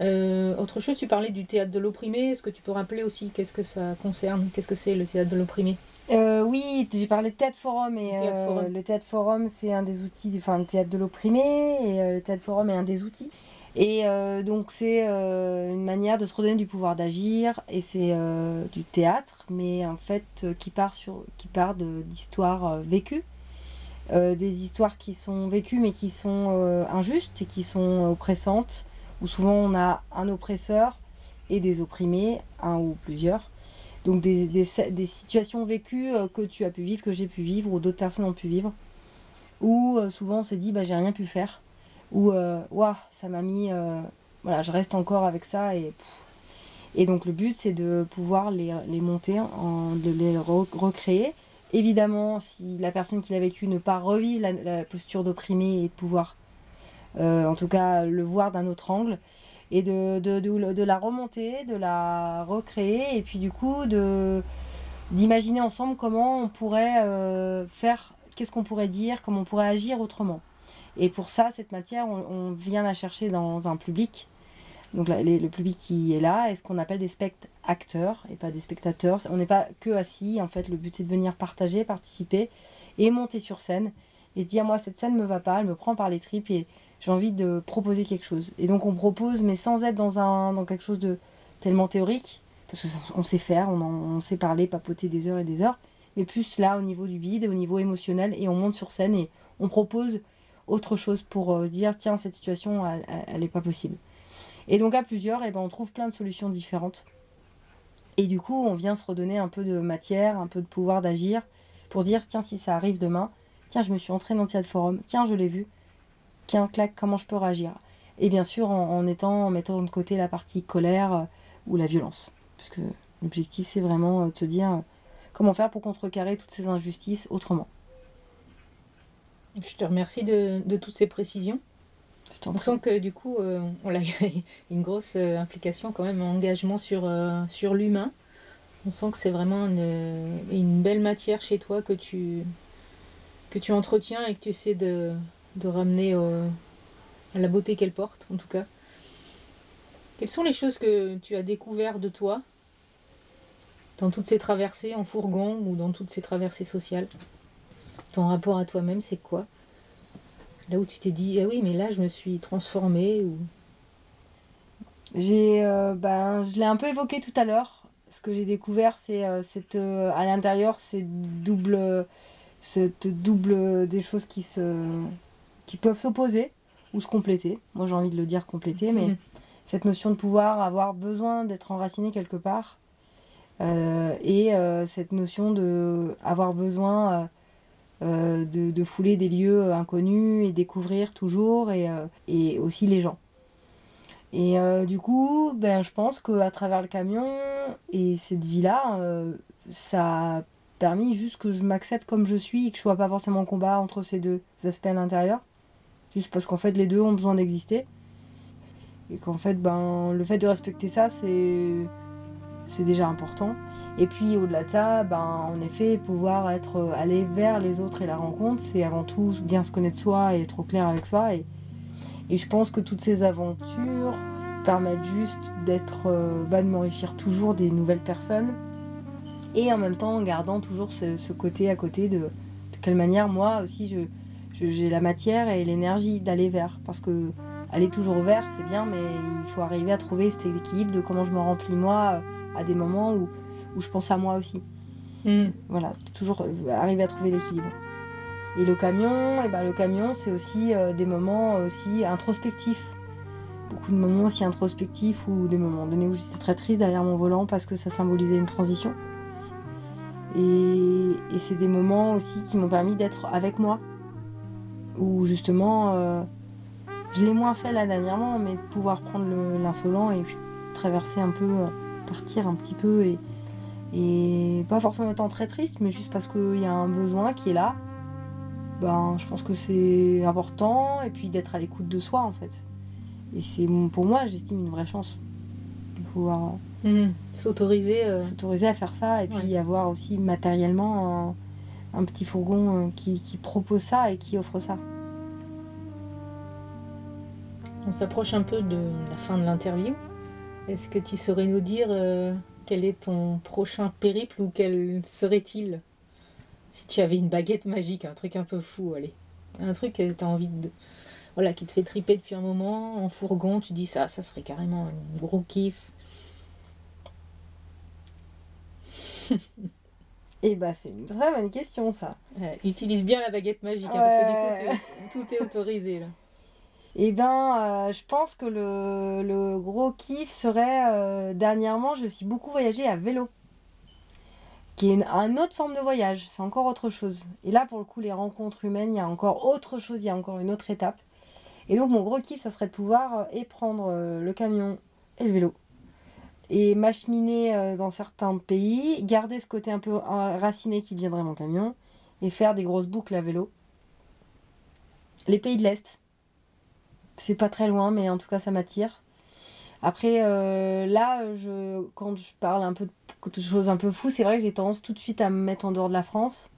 Euh, autre chose, tu parlais du théâtre de l'opprimé. Est-ce que tu peux rappeler aussi qu'est-ce que ça concerne? Qu'est-ce que c'est le théâtre de l'opprimé? Euh, oui, j'ai parlé de théâtre forum et Théâtre euh, forum. le théâtre forum c'est un des outils, enfin le théâtre de l'opprimé et euh, le théâtre forum est un des outils. Et donc c'est une manière de se redonner du pouvoir d'agir et c'est du théâtre, mais en fait qui part sur, qui part d'histoires vécues, des histoires qui sont vécues mais qui sont injustes et qui sont oppressantes, où souvent on a un oppresseur et des opprimés, un ou plusieurs. Donc des, situations vécues euh, que tu as pu vivre, que j'ai pu vivre, ou d'autres personnes ont pu vivre, où euh, souvent on s'est dit bah j'ai rien pu faire, ou euh, ça m'a mis, voilà je reste encore avec ça et. Et donc le but, c'est de pouvoir les, monter, en, de les re- recréer. Évidemment, si la personne qui l'a vécu ne pas revivre la, posture d'opprimé et de pouvoir, en tout cas, le voir d'un autre angle, et de, de, de, la remonter, de la recréer, et puis du coup, d'imaginer ensemble comment on pourrait euh, faire, qu'est-ce qu'on pourrait dire, comment on pourrait agir autrement. Et pour ça, cette matière, on, vient la chercher dans un public. Donc le public qui est là est ce qu'on appelle des spectateurs et pas des spectateurs. On n'est pas que assis. En fait, le but c'est de venir partager, participer et monter sur scène et se dire moi cette scène me va pas, elle me prend par les tripes et j'ai envie de proposer quelque chose. Et donc on propose, mais sans être dans un dans quelque chose de tellement théorique parce que ça, on sait faire, on, on sait parler, papoter des heures et des heures, mais plus là au niveau du vide, au niveau émotionnel et on monte sur scène et on propose autre chose pour euh, dire tiens cette situation elle, elle- est pas possible. Et donc à plusieurs, eh ben, on trouve plein de solutions différentes. Et du coup, on vient se redonner un peu de matière, un peu de pouvoir d'agir pour dire tiens, si ça arrive demain, tiens, je me suis entraînée dans le théâtre forum, tiens, je l'ai vu, tiens, clac, comment je peux réagir Et bien sûr, en, en étant, en mettant de côté la partie colère euh, ou la violence. Parce que l'objectif, c'est vraiment euh, de se dire euh, comment faire pour contrecarrer toutes ces injustices autrement. Je te remercie de, de toutes ces précisions. On sent que du coup, euh, on a une grosse euh, implication quand même, engagement sur, euh, sur l'humain. On sent que c'est vraiment une, une belle matière chez toi que tu, que tu entretiens et que tu essaies de, de ramener à la beauté qu'elle porte, en tout cas. Quelles sont les choses que tu as découvert de toi dans toutes ces traversées en fourgon ou dans toutes ces traversées sociales? Ton rapport à toi-même, c'est quoi? Là où tu t'es dit, ah oui, mais là, je me suis transformée ou... J'ai, euh, ben, je l'ai un peu évoqué tout à l'heure. Ce que j'ai découvert, c'est euh, cette, euh, à l'intérieur, c'est double, cette double des choses qui se, qui peuvent s'opposer ou se compléter. Moi, j'ai envie de le dire compléter, mais Mhm. cette notion de pouvoir avoir besoin d'être enraciné quelque part euh, et euh, cette notion de avoir besoin euh, de, de fouler des lieux inconnus et découvrir toujours et, et aussi les gens. Et du coup, ben, je pense qu'à travers le camion et cette vie-là, ça a permis juste que je m'accepte comme je suis et que je sois pas forcément en combat entre ces deux aspects à l'intérieur. Juste parce qu'en fait, les deux ont besoin d'exister. Et qu'en fait, ben, le fait de respecter ça, c'est, déjà important. Et puis au-delà de ça, ben, en effet, pouvoir être, euh, aller vers les autres et la rencontre, c'est avant tout bien se connaître soi et être au clair avec soi. Et, et je pense que toutes ces aventures permettent juste d'être, bah, de m'enrichir toujours des nouvelles personnes. Et en même temps, en gardant toujours ce, côté à côté de, de quelle manière moi aussi je- j'ai la matière et l'énergie d'aller vers. Parce que aller toujours vers, c'est bien, mais il faut arriver à trouver cet équilibre de comment je me remplis moi à des moments où, où je pense à moi aussi. Mhm. Voilà, toujours euh, arriver à trouver l'équilibre. Et le camion, et ben le camion, c'est aussi euh, des moments aussi introspectifs. Beaucoup de moments aussi introspectifs ou des moments donnés où j'étais très triste derrière mon volant parce que ça symbolisait une transition. Et, et c'est des moments aussi qui m'ont permis d'être avec moi. Où justement, euh, je l'ai moins fait là dernièrement, mais de pouvoir prendre le- l'insolent et puis traverser un peu, euh, partir un petit peu et, et pas forcément étant très triste, mais juste parce qu'il y a un besoin qui est là. Ben, je pense que c'est important et puis d'être à l'écoute de soi en fait. Et c'est pour moi, j'estime une vraie chance de pouvoir. S'autoriser. euh, s'autoriser à faire ça et puis Ouais. avoir aussi matériellement un petit fourgon euh, qui, propose ça et qui offre ça. On s'approche un peu de la fin de l'interview. Est-ce que tu saurais nous dire euh, quel est ton prochain périple ou quel serait-il? Si tu avais une baguette magique, un truc un peu fou, allez. Un truc que tu envie de. Voilà, qui te fait triper depuis un moment, en fourgon, tu dis ça, ça serait carrément un gros kiff. Et bah c'est une très bonne question ça. Ouais, utilise bien la baguette magique, hein, parce que du coup, tu- tout est autorisé là. Et ben euh, je pense que le, le gros kiff serait euh, dernièrement je suis beaucoup voyagé à vélo. Qui est une, une autre forme de voyage, c'est encore autre chose. Et là pour le coup les rencontres humaines, il y a encore autre chose, il y a encore une autre étape. Et donc mon gros kiff ça serait de pouvoir euh, et prendre le camion et le vélo et m'acheminer euh, dans certains pays, garder ce côté un peu euh, raciné qui deviendrait mon camion, et faire des grosses boucles à vélo. Les pays de l'Est. C'est pas très loin, mais en tout cas, ça m'attire. Après, euh, là, je, quand je parle un peu de choses un peu fous, c'est vrai que j'ai tendance tout de suite à me mettre en dehors de la France.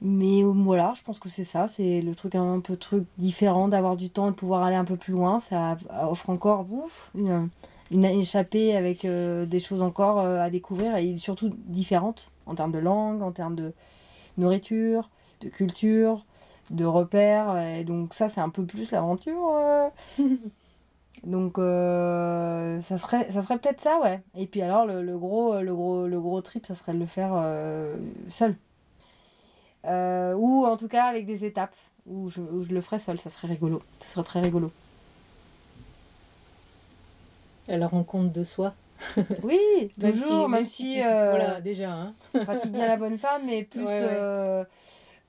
Mais voilà, je pense que c'est ça, c'est le truc un, peu truc différent, d'avoir du temps et de pouvoir aller un peu plus loin. Ça offre encore ouf, une, une échappée avec euh, des choses encore euh, à découvrir et surtout différentes en termes de langue, en termes de nourriture, de culture, de repères. Et donc ça, c'est un peu plus l'aventure. euh. donc euh, ça serait, ça serait peut-être ça, ouais. Et puis alors le, le gros, le gros, le gros trip, ça serait de le faire seul. Ou en tout cas avec des étapes où je, où je le ferais seul, ça serait rigolo. Ça serait très rigolo. À la rencontre de soi. Oui, toujours, même si, euh, Voilà, déjà. hein. pratique bien la bonne femme, mais plus, Ouais, ouais. euh,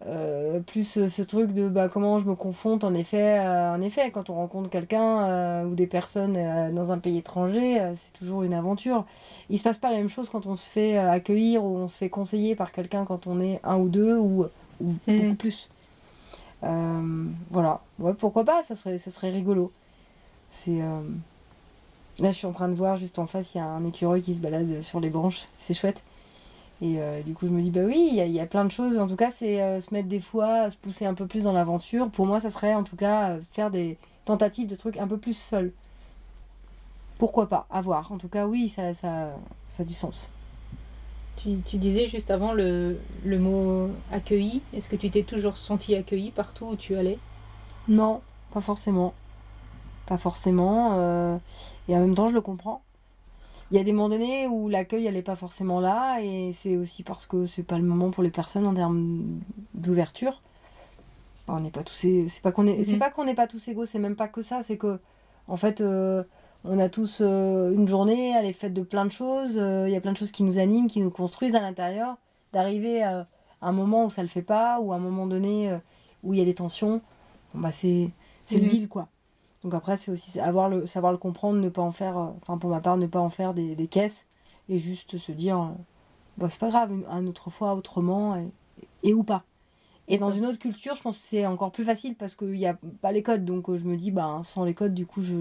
euh, plus ce truc de bah, comment je me confronte en effet, euh, en effet quand on rencontre quelqu'un euh, ou des personnes dans un pays étranger, c'est toujours une aventure. Il se passe pas la même chose quand on se fait accueillir ou on se fait conseiller par quelqu'un quand on est un ou deux ou, ou Mhm. beaucoup plus. Voilà, ouais, pourquoi pas, ça serait, ça serait rigolo. C'est Là, je suis en train de voir juste en face, il y a un écureuil qui se balade sur les branches. C'est chouette. Et euh, du coup, je me dis, bah oui, il y, a- il y a plein de choses. En tout cas, c'est euh, se mettre des fois, se pousser un peu plus dans l'aventure. Pour moi, ça serait en tout cas euh, faire des tentatives de trucs un peu plus seul. Pourquoi pas? À voir. En tout cas, oui, ça, ça, ça a du sens. Tu, tu disais juste avant le, le mot accueilli. Est-ce que tu t'es toujours senti accueilli partout où tu allais? Non, pas forcément. Pas forcément. euh, et en même temps, je le comprends. Il y a des moments donnés où l'accueil, elle n'est pas forcément là. Et c'est aussi parce que c'est pas le moment pour les personnes en termes d'ouverture. Enfin, on n'est pas tous. C'est pas qu'on est. C'est Mhm. pas qu'on n'est pas tous égaux. C'est même pas que ça. C'est que, en fait, euh, on a tous euh, une journée. Elle est faite de plein de choses. Il y a plein de choses qui nous animent, qui nous construisent à l'intérieur. D'arriver à un moment où ça le fait pas, ou à un moment donné où il y a des tensions. Bon, bah c'est c'est Mhm. le deal quoi. Donc après c'est aussi savoir le comprendre, ne pas en faire, euh, enfin pour ma part ne pas en faire des, caisses et juste se dire euh, bah c'est pas grave, une, autre fois autrement et, ou pas. Et dans une autre culture je pense que c'est encore plus facile parce qu'il n'y a pas les codes donc euh, je me dis bah sans les codes du coup je,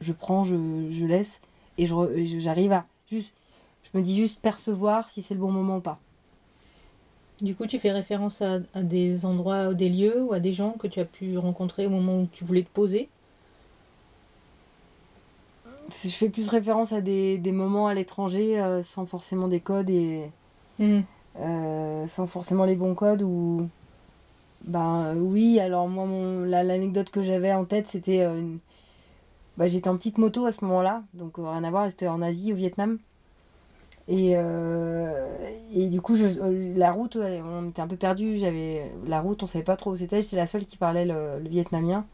je, prends, je, je laisse et j'arrive à juste, je me dis juste percevoir si c'est le bon moment ou pas. Du coup, tu fais référence à des endroits, des lieux ou à des gens que tu as pu rencontrer au moment où tu voulais te poser? Je fais plus référence à des, des moments à l'étranger euh, sans forcément des codes et euh, sans forcément les bons codes ou ben oui alors moi mon la- l'anecdote que j'avais en tête c'était euh, une- bah, j'étais en petite moto à ce moment-là donc rien à voir c'était en Asie au Vietnam. Et, et du coup je, la route on était un peu perdu j'avais la route on savait pas trop où c'était j'étais la seule qui parlait le, le vietnamien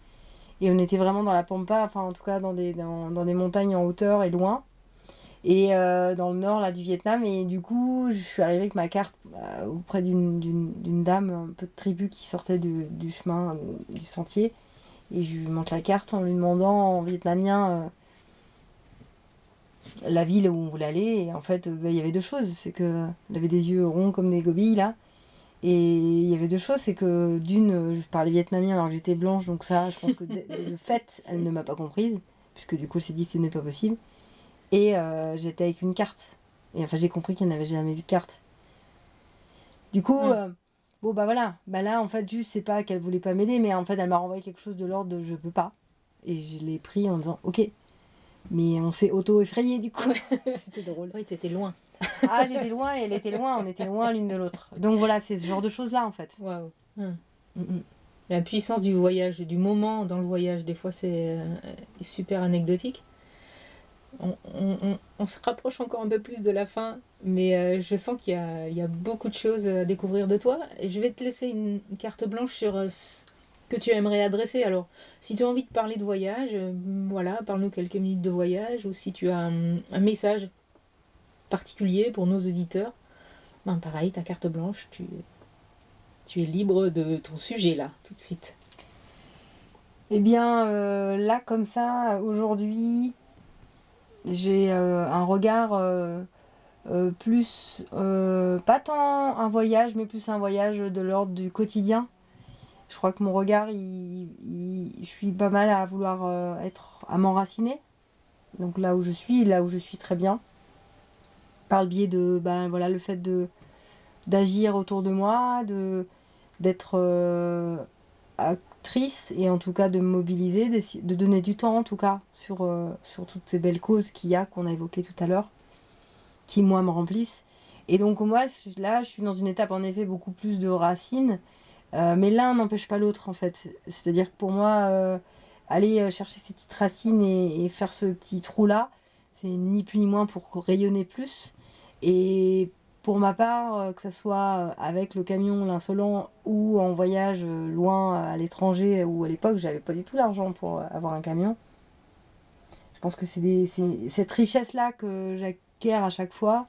et on était vraiment dans la pampa enfin en tout cas dans des dans, dans des montagnes en hauteur et loin. Et euh, dans le nord là du Vietnam. Et du coup je suis arrivée avec ma carte euh, auprès d'une, dame un peu de tribu qui sortait du, chemin euh, du sentier. Et je lui montre la carte en lui demandant en vietnamien la ville où on voulait aller. Et en fait bah, il y avait deux choses. C'est que elle avait des yeux ronds comme des gobilles là et il y avait deux choses c'est que d'une je parlais vietnamien alors que j'étais blanche donc ça je pense que de, de fait elle ne m'a pas comprise puisque du coup elle s'est dit ce n'est pas possible et euh, j'étais avec une carte. Et enfin, j'ai compris qu'elle n'avait jamais vu de carte. Du coup, euh, bon, bah voilà. Bah là, en fait, juste, c'est pas qu'elle voulait pas m'aider, mais en fait, elle m'a renvoyé quelque chose de l'ordre de je peux pas. Et je l'ai pris en disant ok. Mais on s'est auto-effrayé du coup. C'était drôle. Oui, t'étais loin. Ah, j'étais loin et elle était loin. On était loin l'une de l'autre. Donc voilà, c'est ce genre de choses-là en fait. Waouh. Mm, mm. La puissance du voyage, du moment dans le voyage, des fois c'est euh, super anecdotique. On, on- on- on se rapproche encore un peu plus de la fin, mais euh, je sens qu'il y y a beaucoup de choses à découvrir de toi. Et je vais te laisser une, carte blanche sur euh, ce que tu aimerais adresser. Alors, si tu as envie de parler de voyage, voilà, parle-nous quelques minutes de voyage, ou si tu as un, un message particulier pour nos auditeurs, ben pareil, ta carte blanche, tu, tu es libre de ton sujet là, tout de suite. Eh bien, euh, là, comme ça, aujourd'hui, j'ai euh, un regard euh, plus, pas tant un voyage, mais plus un voyage de l'ordre du quotidien. Je crois que mon regard, je suis pas mal à vouloir être, à m'enraciner. Donc là où je suis, là où je suis très bien. Par le biais de, ben voilà, le fait d'agir autour de moi, d'être euh, actrice et en tout cas de me mobiliser, de donner du temps en tout cas sur, euh, sur toutes ces belles causes qu'il y a, qu'on a évoquées tout à l'heure, qui moi me remplissent. Et donc moi, là, je suis dans une étape en effet beaucoup plus de racines, euh, mais l'un n'empêche pas l'autre en fait. C'est-à-dire que pour moi, aller chercher ces petites racines et, faire ce petit trou-là, c'est ni plus ni moins pour rayonner plus. Et pour ma part, euh, que ce soit euh, avec le camion l'insolent ou en voyage euh, loin à l'étranger où à l'époque j'avais pas du tout l'argent pour avoir un camion. Je pense que c'est cette richesse-là que j'acquiers à chaque fois.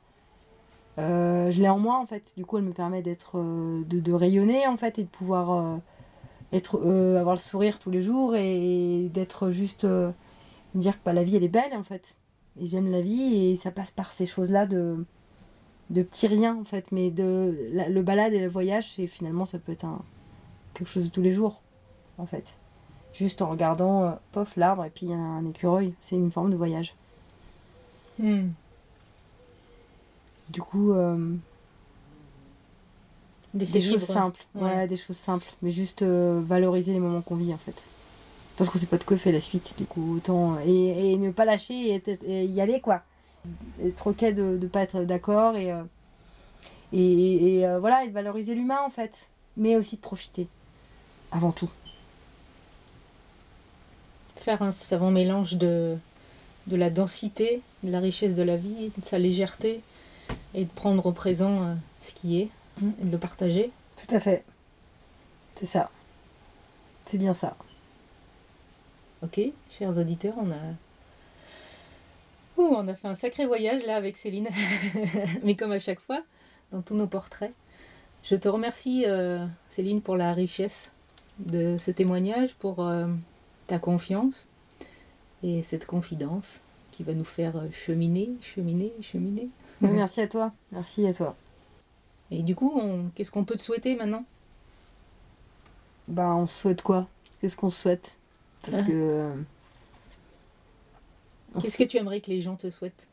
je l'ai en moi en fait. Du coup, elle me permet d'être, de, rayonner en fait et de pouvoir être, avoir le sourire tous les jours et d'être juste me dire que bah, la vie elle est belle en fait. Et j'aime la vie et ça passe par ces choses-là de de petits riens en fait, mais de la- le balade et le voyage, c'est finalement ça peut être un, quelque chose de tous les jours en fait. Juste en regardant, euh, pof, l'arbre et puis il y a un écureuil, c'est une forme de voyage. Hmm. Du coup, euh, des choses simples, ouais. Ouais. des choses simples, mais juste euh, valoriser les moments qu'on vit en fait. Parce qu'on sait pas de quoi fait la suite, du coup, autant. Et, et ne pas lâcher et, et y aller quoi. Être ok de ne pas être d'accord et, euh, et, et, euh, voilà, et de valoriser l'humain en fait, mais aussi de profiter, avant tout. Faire un savant mélange de, de la densité, de la richesse de la vie, de sa légèreté, et de prendre au présent euh, ce qui est, Mm. et de le partager. Tout à fait. C'est ça. C'est bien ça. Ok, chers auditeurs, on a. Ouh, on a fait un sacré voyage là avec Céline, mais comme à chaque fois, dans tous nos portraits. Je te remercie, euh, Céline, pour la richesse de ce témoignage, pour euh, ta confiance et cette confidence qui va nous faire euh, cheminer, cheminer, cheminer. Merci à toi. Merci à toi. Et du coup, on- qu'est-ce qu'on peut te souhaiter maintenant? Bah, on se souhaite quoi? Qu'est-ce qu'on souhaite? Parce Ah. que. Qu'est-ce que tu aimerais que les gens te souhaitent?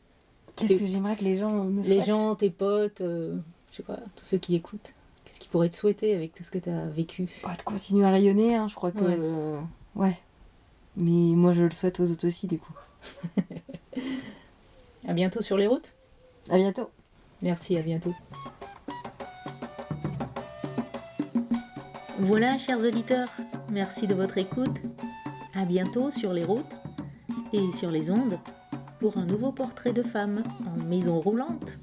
Qu'est-ce que j'aimerais que les gens me Les souhaitent? gens, tes potes, euh, je sais pas, tous ceux qui écoutent. Qu'est-ce qu'ils pourraient te souhaiter avec tout ce que tu as vécu? Bah, de continuer à rayonner, hein, je crois que. Ouais. euh, ouais. Mais moi, je le souhaite aux autres aussi, du coup. À bientôt sur les routes. À bientôt. Merci, à bientôt. Voilà, chers auditeurs, merci de votre écoute. À bientôt sur les routes et sur les ondes pour un nouveau portrait de femme en maison roulante.